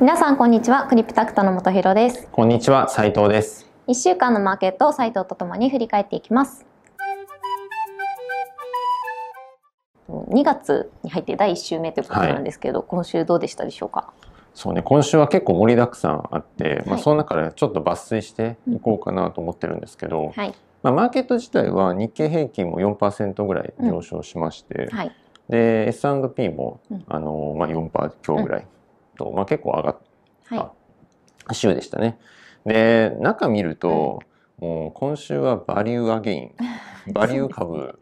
皆さんこんにちは。クリプタクトの本博です。こんにちは。斉藤です。1週間のマーケットを斉藤とともに振り返っていきます。2月に入って第1週目ということなんですけど、はい、今週どうでしたでしょうか？そうね。今週は結構盛りだくさんあって、はい、まあ、その中でちょっと抜粋していこうかなと思ってるんですけど、はい、まあ、マーケット自体は日経平均も4%ぐらい上昇しまして、うん。はい、で S&P も、あのまあ、4%強ぐらいと、うん、まあ、結構上がった、はい、週でしたね。で中見ると、もう今週はバリューアゲイン バリュー株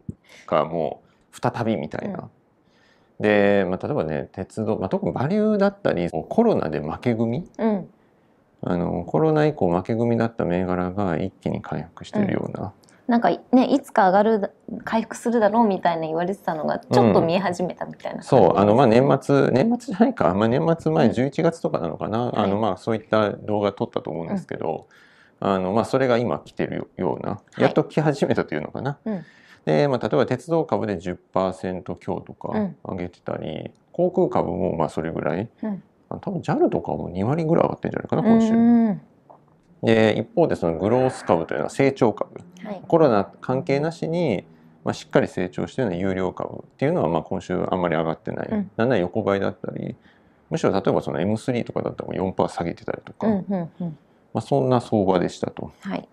がもう再びみたいな。で、まあ、例えばね鉄道、まあ、特にバリューだったりコロナで負け組、うん、あのコロナ以降負け組だった銘柄が一気に回復しているような。うん、なんかねいつか上がる回復するだろうみたいな言われてたのがちょっと見え始めたみたいな、うん、そうあのまあ年末年末じゃないか、まあ、年末前11月とかなのかな、うん、あのまあそういった動画撮ったと思うんですけど、あのまあそれが今来てるようなやっと来始めたというのかな。はいで、まあ、例えば鉄道株で10%強とか上げてたり、うん、航空株もまあそれぐらい、うん、多分 JAL とかも2割ぐらい上がってるんじゃないかな今週。で一方でそのグロース株というのは成長株、はい、コロナ関係なしに、まあ、しっかり成長しているような有料株っていうのはまあ今週あんまり上がってない、うん、なんなら横ばいだったりむしろ例えばその M3 とかだったら4%下げてたりとか、うんうんうん、まあ、そんな相場でしたと。はい。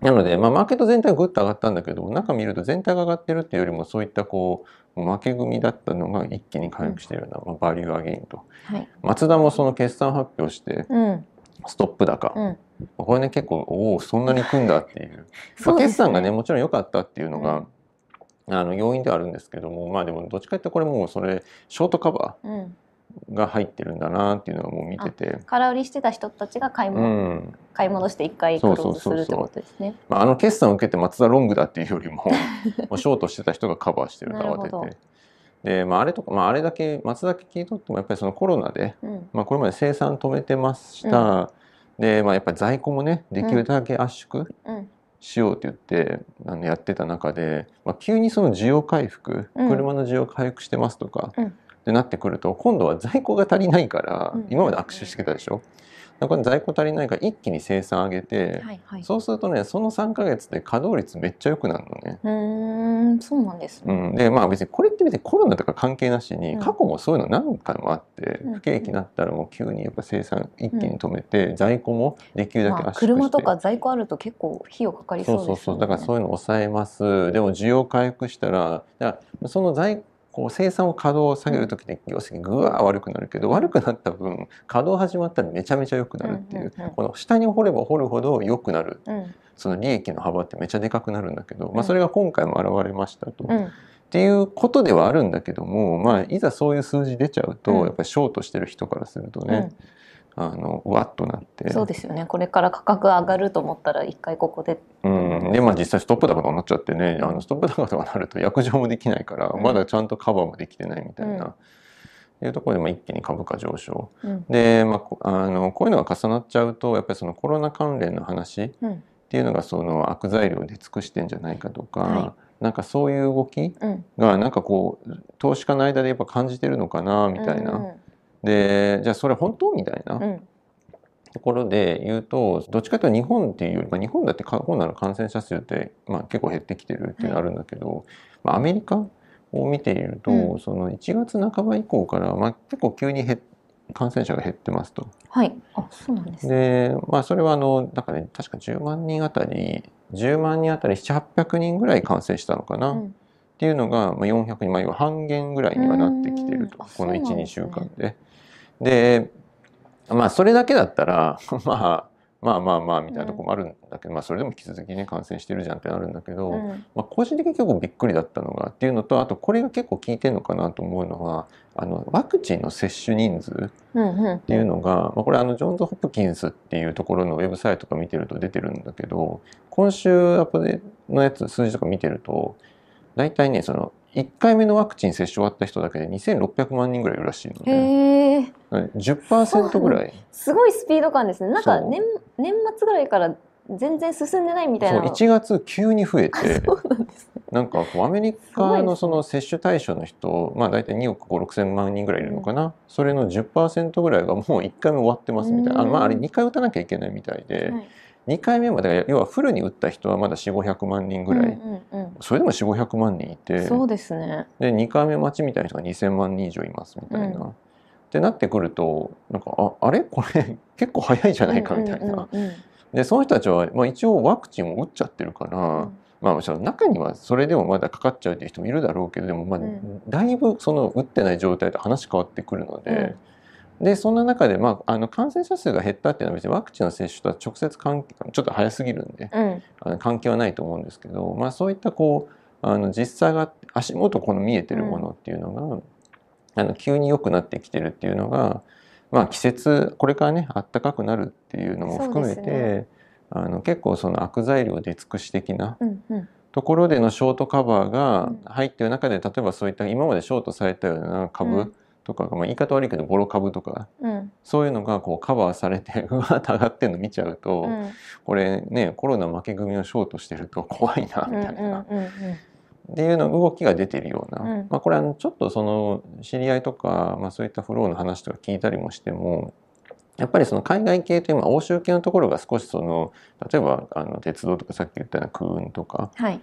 なので、まあ、マーケット全体はぐっと上がったんだけど中見ると全体が上がってるっていうよりもそういったこう負け組だったのが一気に回復しているような、まあ、バリューアゲインと、はい、松田もその決算発表して、ストップ高、うん、これね結構おおそんなにいくんだっていう、まあ、決算がねもちろん良かったっていうのが、うん、あの要因ではあるんですけどもまあでもどっちかってこれもうそれショートカバー、が入ってるんだなっていうのはもう見てて。空売りしてた人たちが買い物、うん、買い物して一回クローズするってことですね。まあ、あの決算を受けて松田ロングだっていうよりも もうショートしてた人がカバーしてると慌ててで、まあ、あれとか、まあ、あれだけ松田だけ聞いとってもやっぱりそのコロナで、うん、まあ、これまで生産止めてました、うん、で、まあ、やっぱり在庫もねできるだけ圧縮、しようって言ってあのやってた中で、まあ、急にその需要回復、車の需要回復してますとか、ってなってくると今度は在庫が足りないから、今まで握手してたでしょ、だから在庫足りないから一気に生産上げて、はいはい、そうするとねその3か月で稼働率めっちゃ良くなるのね。うんそうなんです、ね、うん、でまあ別にこれって別にコロナとか関係なしに、過去もそういうの何回もあって不景気になったらもう急にやっぱ生産一気に止めて、在庫もできるだけ圧縮して、まあ、車とか在庫あると結構費用かかりそうですよね。そうそうそう。だからそういうの抑えます。でも需要回復したらだからその在こう生産を稼働を下げる時に業績ぐわー悪くなるけど悪くなった分稼働始まったらめちゃめちゃ良くなるっていう,、この下に掘れば掘るほど良くなる、その利益の幅ってめちゃでかくなるんだけど、まあ、それが今回も現れましたと。っていうことではあるんだけども、まあ、いざそういう数字出ちゃうと、やっぱりショートしてる人からするとね、あのわっとなって。そうですよね。これから価格上がると思ったら一回ここで。うん。でまあ実際ストップ高となっちゃってね、あのストップ高とかなると約定もできないから、うん、まだちゃんとカバーもできてないみたいな、うん、いうところでまあ一気に株価上昇、うん、で、まあ、あのこういうのが重なっちゃうとやっぱりそのコロナ関連の話っていうのがその悪材料で尽くしてんじゃないかとか、はい、なんかそういう動きがなんかこう投資家の間でやっぱ感じてるのかなみたいな。でじゃあそれ本当みたいな、ところで言うとどっちかというと日本っていうより、まあ、日本だってコロナの感染者数って、まあ、結構減ってきてるっていうのがあるんだけど、はい、まあ、アメリカを見ていると、うん、その1月半ば以降から、まあ、結構急に減感染者が減ってますと。はい、あそうなんです、ね、でまあそれはあのなんかね確か10万人あたり10万人あたり700800人ぐらい感染したのかな。うん。っていうのが、まあ、400人、まあ、半減ぐらいにはなってきてるとこの12、週間で。でまあそれだけだったら まあまあまあまあみたいなとこもあるんだけど、うん、まあそれでも引き続きね感染してるじゃんってなるんだけど、うん、まあ個人的に結構びっくりだったのがっていうのとあとこれが結構効いてるのかなと思うのはあのワクチンの接種人数っていうのが、まあ、これあのジョンズ・ホプキンスっていうところのウェブサイトとか見てると出てるんだけど今週アップのやつ数字とか見てると大体ねその1回目のワクチン接種終わった人だけで2600万人ぐらいいるらしいので、ね、10%ぐらい。すごいスピード感ですね。なんか年年末ぐらいから全然進んでないみたいそうな1月急に増えて。そうなんですね。なんかこうアメリカのその接種対象の人、まあ大体2億5、6千万人ぐらいいるのかな、それの10%ぐらいがもう1回目終わってますみたいな、あのまああれ2回打たなきゃいけないみたいで、はい。2回目まで要はフルに打った人はまだ4、500万人ぐらい、うんうんうんそれでも4、500万人いて、そうですね。で2回目待ちみたいな人が2000万人以上いますみたいな。うん。ってなってくるとなんかああれ？これ結構早いじゃないかみたいな。うんうんうんでその人たちは、まあ、一応ワクチンを打っちゃってるから、うん。まあもちろん中にはそれでもまだかかっちゃうっていう人もいるだろうけどでもまあうん。だいぶその打ってない状態と話変わってくるので、でそんな中で、まあ、あの感染者数が減ったっていうのは別にワクチンの接種とは直接関係ちょっと早すぎるんでうん。あの関係はないと思うんですけど、まあ、そういったこうあの実際が足元この見えてるものっていうのが、あの急に良くなってきてるっていうのが、まあ、季節これからね暖かくなるっていうのも含めて、そうですあの結構その悪材料出尽くし的なうんうん。ところでのショートカバーがうん。入ってる中で、例えばそういった今までショートされたようなう株んとかが、まあ、言い方悪いけどボロ株とかうん。そういうのがこうカバーされて うわーっと上がってるの見ちゃうと、うん。これねコロナ負け組をショートしてると 怖いなうんみたいな、っていうの動きが出てるような、うん。まあ、これあのちょっとその知り合いとか、まあ、そういったフローの話とか聞いたりもしてもやっぱりその海外系という、まあ、欧州系のところが少しその例えばあの鉄道とかさっき言ったような空運とかはい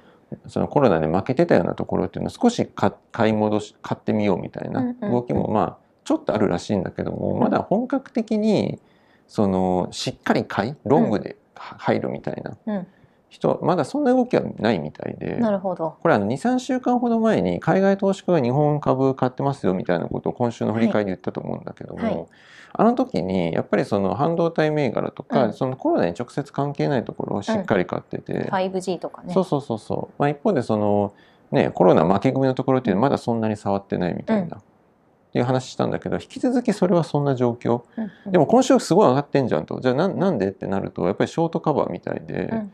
そのコロナで負けてたようなところっていうのを少し買買い戻し買ってみようみたいな動きもまあちょっとあるらしいんだけども、まだ本格的にそのしっかり買いロングで入るみたいなうん人まだそんな動きはないみたいで。なるほど。これあの23週間ほど前に海外投資家が日本株買ってますよみたいなことを今週の振り返りで言ったと思うんだけども、はい。あの時にやっぱりその半導体銘柄とか、うん。そのコロナに直接関係ないところをしっかり買ってて、5G とかね。そうそうそうそう、まあ、一方でその、ね、コロナ負け組のところっていうのはまだそんなに触ってないみたいな、っていう話したんだけど引き続きそれはそんな状況。うんうん。でも今週すごい上がってんじゃんと。じゃあなんなんでってなるとやっぱりショートカバーみたいで。うん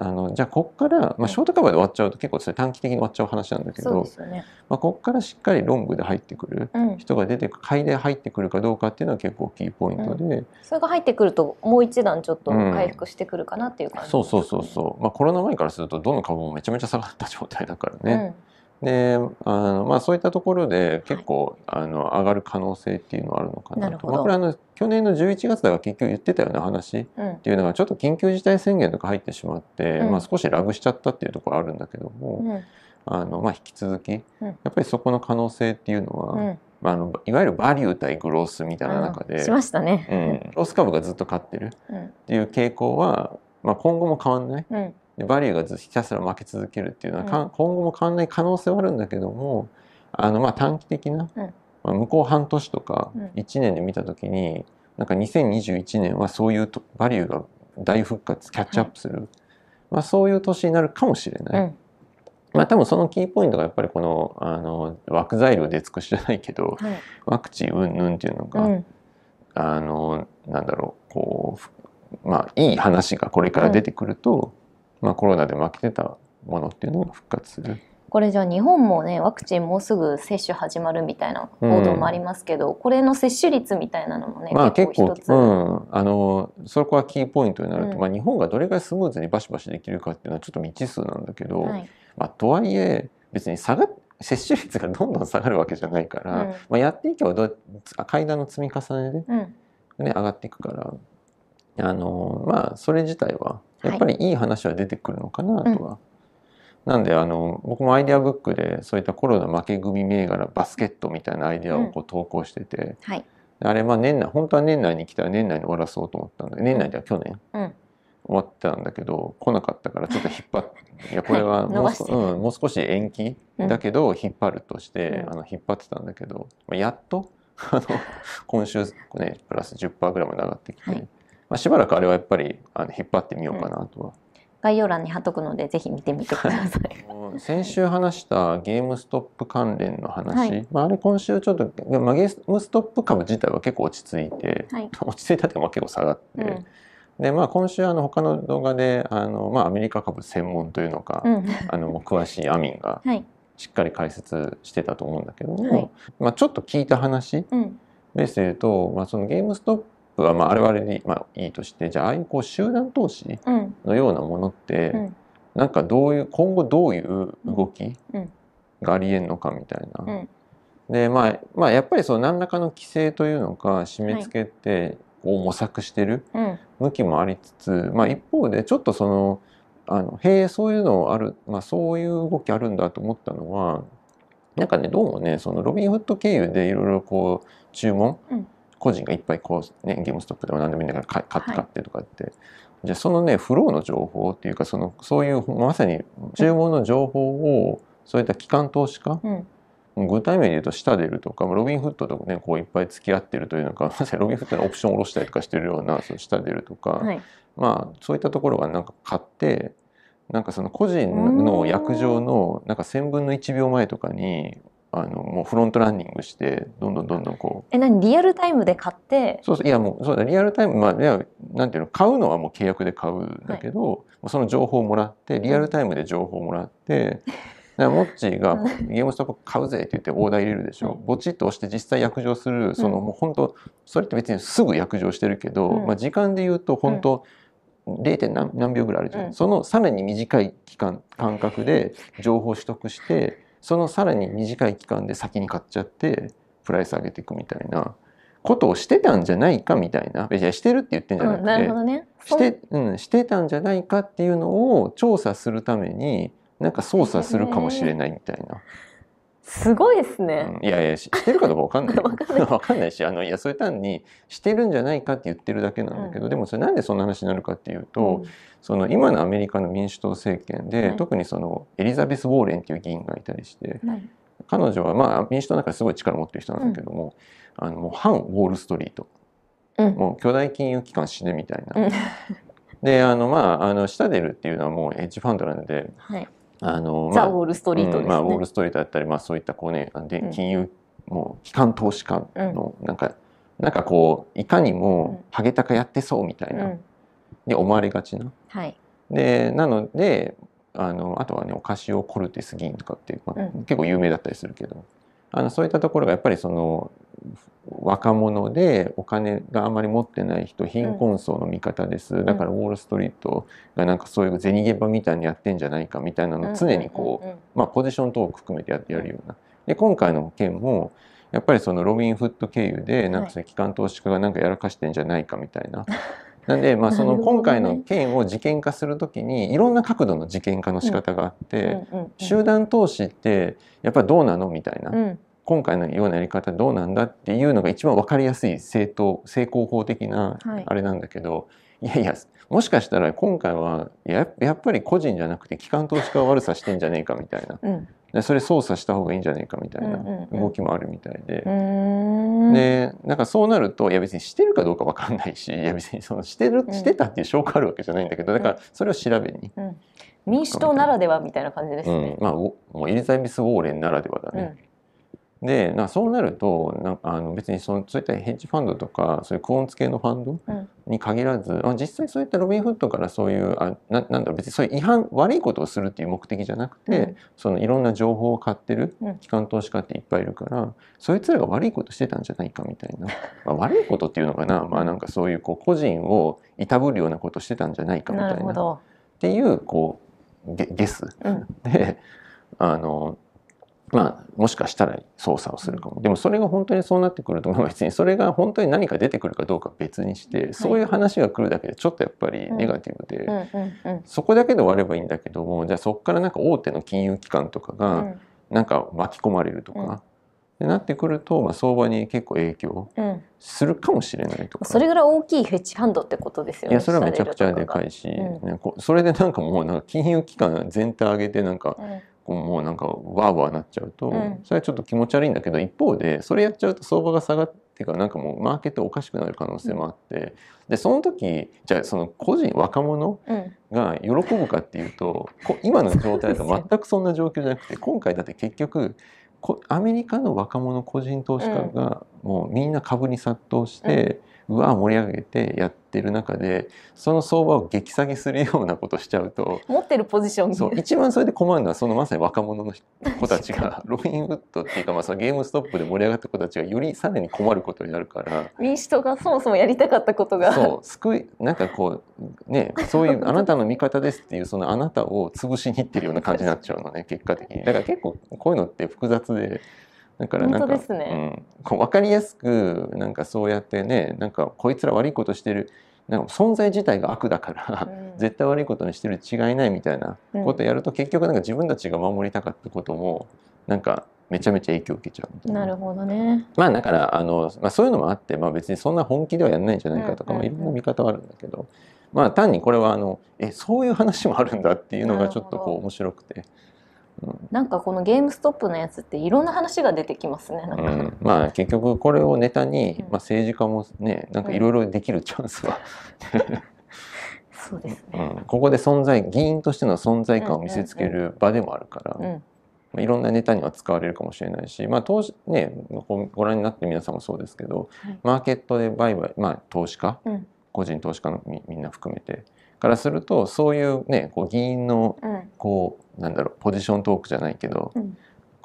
あのじゃあこっから、まあ、ショートカバーで終わっちゃうと結構それ短期的に終わっちゃう話なんだけどね。まあ、こっからしっかりロングで入ってくるうん。人が出てく買いで入ってくるかどうかっていうのは結構キーポイントで、それが入ってくるともう一段ちょっと回復してくるかなっていう感じそうそうそうそう、まあ、コロナ前からするとどの株もめちゃめちゃ下がった状態だからね、であの、まあ、そういったところで結構、あの上がる可能性っていうのはあるのかなと。まあ、これあの去年の11月だから結局言ってたような話っていうのがちょっと緊急事態宣言とか入ってしまって、うん。まあ、少しラグしちゃったっていうところあるんだけども、うん。あのまあ、引き続き、うん。やっぱりそこの可能性っていうのは、うん。まあ、あのいわゆるバリュー対グロースみたいな中で、しましたね。うん、ロス株がずっと勝ってるうん。っていう傾向は、まあ、今後も変わんないうんでバリューがずっとひたすら負け続けるっていうのは、かうん。今後も変わんない可能性はあるんだけどもあのまあ短期的な、うん。まあ、向こう半年とかうん。1年で見た時になんか2021年はそういうとバリューが大復活キャッチアップする、まあ、そういう年になるかもしれない。うん。まあ多分そのキーポイントがやっぱりこのあの枠材料で尽くしじゃないけどはいワクチン云々っていうのが、うん。あのなんだろうこうふまあいい話がこれから出てくると、まあコロナで負けてたものっていうのが復活する。これじゃあ日本もねワクチンもうすぐ接種始まるみたいな報道もありますけど、これの接種率みたいなのもね、まあ結構一つ、うん、あのそこはキーポイントになると、うん。まあ日本がどれぐらいスムーズにバシバシできるかっていうのはちょっと未知数なんだけど、はい。まあとはいえ別に下が接種率がどんどん下がるわけじゃないから、うん。まあ、やっていけばどう階段の積み重ねでうん。ね、上がっていくからあのまあそれ自体はやっぱりいい話は出てくるのかなとは。なんであの僕もアイデアブックでそういったコロナ負け組銘柄バスケットみたいなアイデアをこう投稿してて、はい。あれまあ年内本当は年内に来たら年内に終わらそうと思ったんだけど年内では去年うん。終わってたんだけど来なかったからちょっと引っ張って いやこれはもう,、伸ばして。うん、もう少し延期だけど引っ張るとして、うん。あの引っ張ってたんだけど、まあ、やっとあの今週ねプラス10%ぐらいまで上がってきて、はいまあ、しばらくあれはやっぱりあの引っ張ってみようかなとは。概要欄に貼っとくのでぜひ見てみてください。先週話したゲームストップ関連の話、はい。まあ、あれ今週ちょっと、まあ、ゲームストップ株自体は結構落ち着いて、はい。落ち着いたっていうかまあ結構下がって、うん。でまあ今週あの他の動画であの、まあ、アメリカ株専門というのか、うん。あの詳しいアミンが はい。しっかり解説してたと思うんだけども、はい。まあ、ちょっと聞いた話うん。ベースで言うと、まあ、そのゲームストップはまああれはあれで、まあ、いいとしてじゃあああいうこう集団投資うん。のようなものって、うん。なんかどういう今後どういう動きうん。がありえんのかみたいな。うん。でまあ、まあやっぱりその何らかの規制というのか締め付けてこう模索してるうん。向きもありつつ、まあ、一方でちょっとそのあのへえそういうのある、まあ、そういう動きあるんだと思ったのはなんかねどうもねそのロビンフッド経由でいろいろこう注文、うん個人がいっぱいこう、ね、ゲームストップでも何でもいいんだから買買ってはい。買ってとかって、じゃあそのねフローの情報っていうかそのそういうまさに注文の情報をそういった機関投資家、うん。具体名で言うと下出るとかロビンフッドとねこういっぱい付き合ってるというのか まさにロビンフッドのオプションを下ろしたりとかしてるようなその下出るとか、はい。まあそういったところがなんか買ってなんかその個人の約定のなんか1,000分の1秒前とかにあのもうフロントランニングしてどんどんどんどんこう。え何？リアルタイムで買って？そうそういやもうそうだリアルタイムまあいやなんていうの？買うのはもう契約で買うんだけど、もうその情報をもらってリアルタイムで情報をもらって。だからモッチーがうんゲームストップ買うぜって言ってオーダー入れるでしょ、うん。ボチッと押して実際約定するそのうんもう本当それって別にすぐ約定してるけど、うん。まあ、時間で言うと本当 0. 点何何秒ぐらいあるじゃん、うん。そのさらに短い期間間隔で情報を取得してそのさらに短い期間で先に買っちゃってプライス上げていくみたいなことをしてたんじゃないかみたいないやしてるって言ってんじゃなくて、うんなるほどねして,、うん、してたんじゃないかっていうのを調査するためになんか操作するかもしれないみたいな。すごいですね、うん。いやいやししてるかどうかわかんない わかんない。わかんないしあのいやそれ単にしてるんじゃないかって言ってるだけなんだけど、でもそれなんでそんな話になるかっていうと、その今のアメリカの民主党政権で、はい特にそのエリザベス・ウォーレンっていう議員がいたりして彼女はまあ民主党の中ですごい力を持ってる人なんだけども、あのもう反ウォール・ストリート。うん。もう巨大金融機関死ねみたいな。うん。であのまああの下出るっていうのはもうエッジファンドなんではいあの、ザ・まあウォール・ストリートですね、うんまあ、ウォール・ストリートだったり、まあ、そういったこうねでうん。金融、もう機関投資家のなんか、なんかこういかにもハゲタカやってそうみたいな、うん。で思われがちな。はい。でなのであのあとはねオカシオ・コルテス議員とかっていう、まあうん。結構有名だったりするけどあのそういったところがやっぱりその若者でお金があまり持ってない人貧困層の味方です、だからウォール・ストリートがなんかそういう銭ゲバみたいにやってんじゃないかみたいなのを常にこう,、うん。うんうんまあ、ポジション等を含めてやってやるような。で今回の件もやっぱりそのロビンフッド経由でなんか機関投資家がなんかやらかしてんじゃないかみたいな。なんでまあその今回の件を事件化するときにいろんな角度の事件化の仕方があって、うんうんうん集団投資ってやっぱりどうなのみたいな、うん今回のようなやり方どうなんだっていうのが一番分かりやすい正当成功法的なはい。あれなんだけど、い、やいやもしかしたら今回はややっぱり個人じゃなくて機関投資家が悪さしてんじゃねえかみたいな。うん。でそれ操作した方がいいんじゃねえかみたいなうんうんうん。動きもあるみたいで。うーん。でなんかそうなるといや別にしてるかどうか分かんないしいや別にそのしてるうん。してたっていう証拠あるわけじゃないんだけどだからそれを調べに、うん。民主党ならではみたいな感じですうん。ね。まあ、おもうエリザベス・ウォーレンならではだうん。ね。でなそうなるとなんかあの別にそのそういったヘッジファンドとかそういうクオンツ系のファンドうん。に限らず、あ実際そういったロビンフッドからそういうあななんだろう別にそういう違反悪いことをするっていう目的じゃなくて、うんそのいろんな情報を買ってるうん機関投資家っていっぱいいるから、そいつらが悪いことしてたんじゃないかみたいな、まあ、悪いことっていうのかな、まあ、なんかそういうこう個人をいたぶるようなことしてたんじゃないかみたな。いなっど。ていうこうゲゲス。うん。であのまあもしかしたら操作をするかも。でもそれが本当にそうなってくるとまあ 別にそれが本当に何か出てくるかどうかは別にして、そういう話が来るだけでちょっとやっぱりネガティブで、うんうんうん。そこだけで終わればいいんだけどもじゃあそこからなんか大手の金融機関とかうがん。なんか巻き込まれるとか、うなってくると、まあ、相場に結構影響うん。するかもしれないとか。それぐらい大きいヘッジファンドってことですよね。いやそれはめちゃくちゃでかい。いし、うねこそれでなんかもうなんか金融機関全体上げてなんかもうなんかワーワーなっちゃうと、うん。それはちょっと気持ち悪いんだけど一方でそれやっちゃうと相場が下がってからなんかもうマーケットおかしくなる可能性もあって、でその時じゃあその個人若者うん。が喜ぶかっていうとこ今の状態だと全くそんな状況じゃなくて今回だって結局こアメリカの若者個人投資家がもうみんな株に殺到して、うわ盛り上げてやってる中でその相場を激下げするようなことしちゃうと持ってるポジションに。そう一番それで困るのはそのまさに若者の子たちが ロビンウッドっていうか、まあ、そのゲームストップで盛り上がった子たちがよりさらに困ることになるから。民主党がそもそもやりたかったことが。そう救いなんかこうねそういうあなたの味方ですっていうそのあなたを潰しにいってるような感じになっちゃうのね結果的に。だから結構こういうのって複雑で。だからなんか、ね。うん、こう分かりやすくなんかそうやってねなんかこいつら悪いことしてるなんか存在自体が悪だから、うん。絶対悪いことにしてるに違いないみたいなことやると、結局なんか自分たちが守りたかったこともなんかめちゃめちゃ影響を受けちゃうみたいな。るほどね。まあだからあの、まあ、そういうのもあって、まあ、別にそんな本気ではやらないんじゃないかとか、うんうんまあ、いろんな見方はあるんだけど、まあ単にこれはあのえそういう話もあるんだっていうのがちょっとこう面白くて、うんなんかこのゲームストップのやつっていろんな話が出てきますねなんか、うん、まあ結局これをネタに、うん。まあ、政治家もねなんかいろいろできるチャンスは、そうですね。うん、ここで存在議員としての存在感を見せつける場でもあるから、うん。まあ、いろんなネタには使われるかもしれないし、まあ投資ね、ごご覧になって皆さんもそうですけど、はい。マーケットで売買、まあ、投資家、うん。個人投資家のみみんな含めてからするとそういうねこう議員のうん。こうなんだろうポジショントークじゃないけど、うん。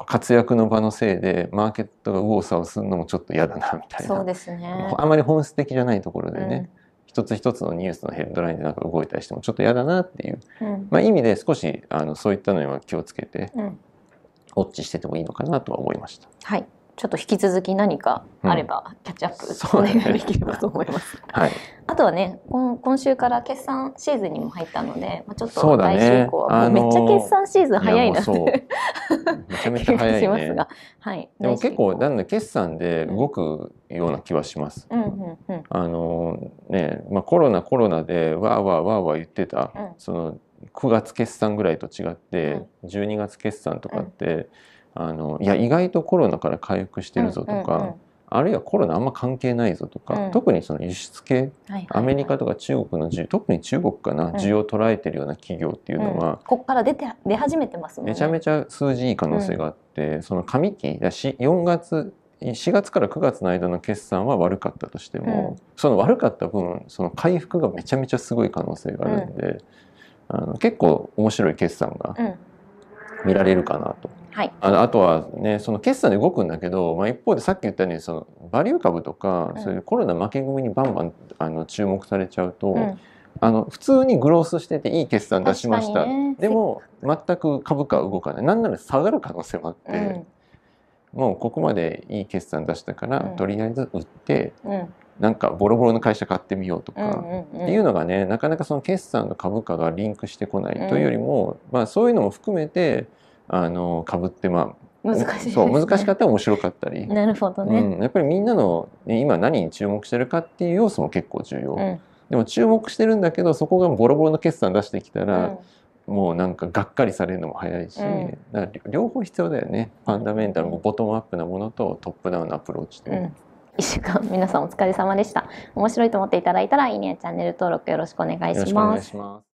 活躍の場のせいでマーケットが右往左往するのもちょっと嫌だなみたいな。そうですね。あまり本質的じゃないところでうん。ね、一つ一つのニュースのヘッドラインでなんか動いたりしてもちょっと嫌だなっていう、うん。まあ、意味で少しあのそういったのには気をつけてうん。ウォッチしててもいいのかなとは思いました。はいちょっと引き続き何かあればキャッチアップお願いできればと思います。はい、あとはね今今週から決算シーズンにも入ったので、まあ、ちょっと来週以降はもうめっちゃ決算シーズン早いなっていやもうそう。めちゃめちゃ早いね。気がしますが。、はい、でも結構なんだ決算で動くような気はします。うんうんうん。あのね、まあコロナコロナでわーわーわーわー言ってた、うん。その9月決算ぐらいと違って、12月決算とかって、あのいや意外とコロナから回復してるぞとか、うんうんうん。あるいはコロナあんま関係ないぞとか、うん。特にその輸出系はいはいはい。アメリカとか中国の需特に中国かな、ん。需要を捉えてるような企業っていうのうん。は、ここから出て出始めてますもんね。めちゃめちゃ数字いい可能性があって、その上期だし4月4月から9月の間の決算は悪かったとしても、うん。その悪かった分その回復がめちゃめちゃすごい可能性があるんで、あの結構面白い決算がうん見られるかなと。はい。あのあとはねその決算で動くんだけど、まあ、一方でさっき言ったようにそのバリュー株とか、うん。そういうコロナ負け組にバンバンあの注目されちゃうと、うん。あの普通にグロースしてていい決算出しました、ね。でも全く株価は動かない。なんなら下がる可能性もあって、うんもうここまでいい決算出したから、うん。とりあえず売ってうん。なんかボロボロの会社買ってみようとか、っていうのがねなかなかその決算の株価がリンクしてこないというよりも、まあ、そういうのも含めてあの株ってまあ難しい。ねそう難しかったら面白かったり、なるほどね。うん、やっぱりみんなの、ね、今何に注目してるかっていう要素も結構重要、うん。でも注目してるんだけどそこがボロボロの決算出してきたうら、んもうなんかがっかりされるのも早いし、うんだから両方必要だよねファンダメンタルのボトムアップなものとトップダウンのアプローチで、うん一週間皆さんお疲れ様でした。面白いと思っていただいたらいいねチャンネル登録よろしくお願。いします。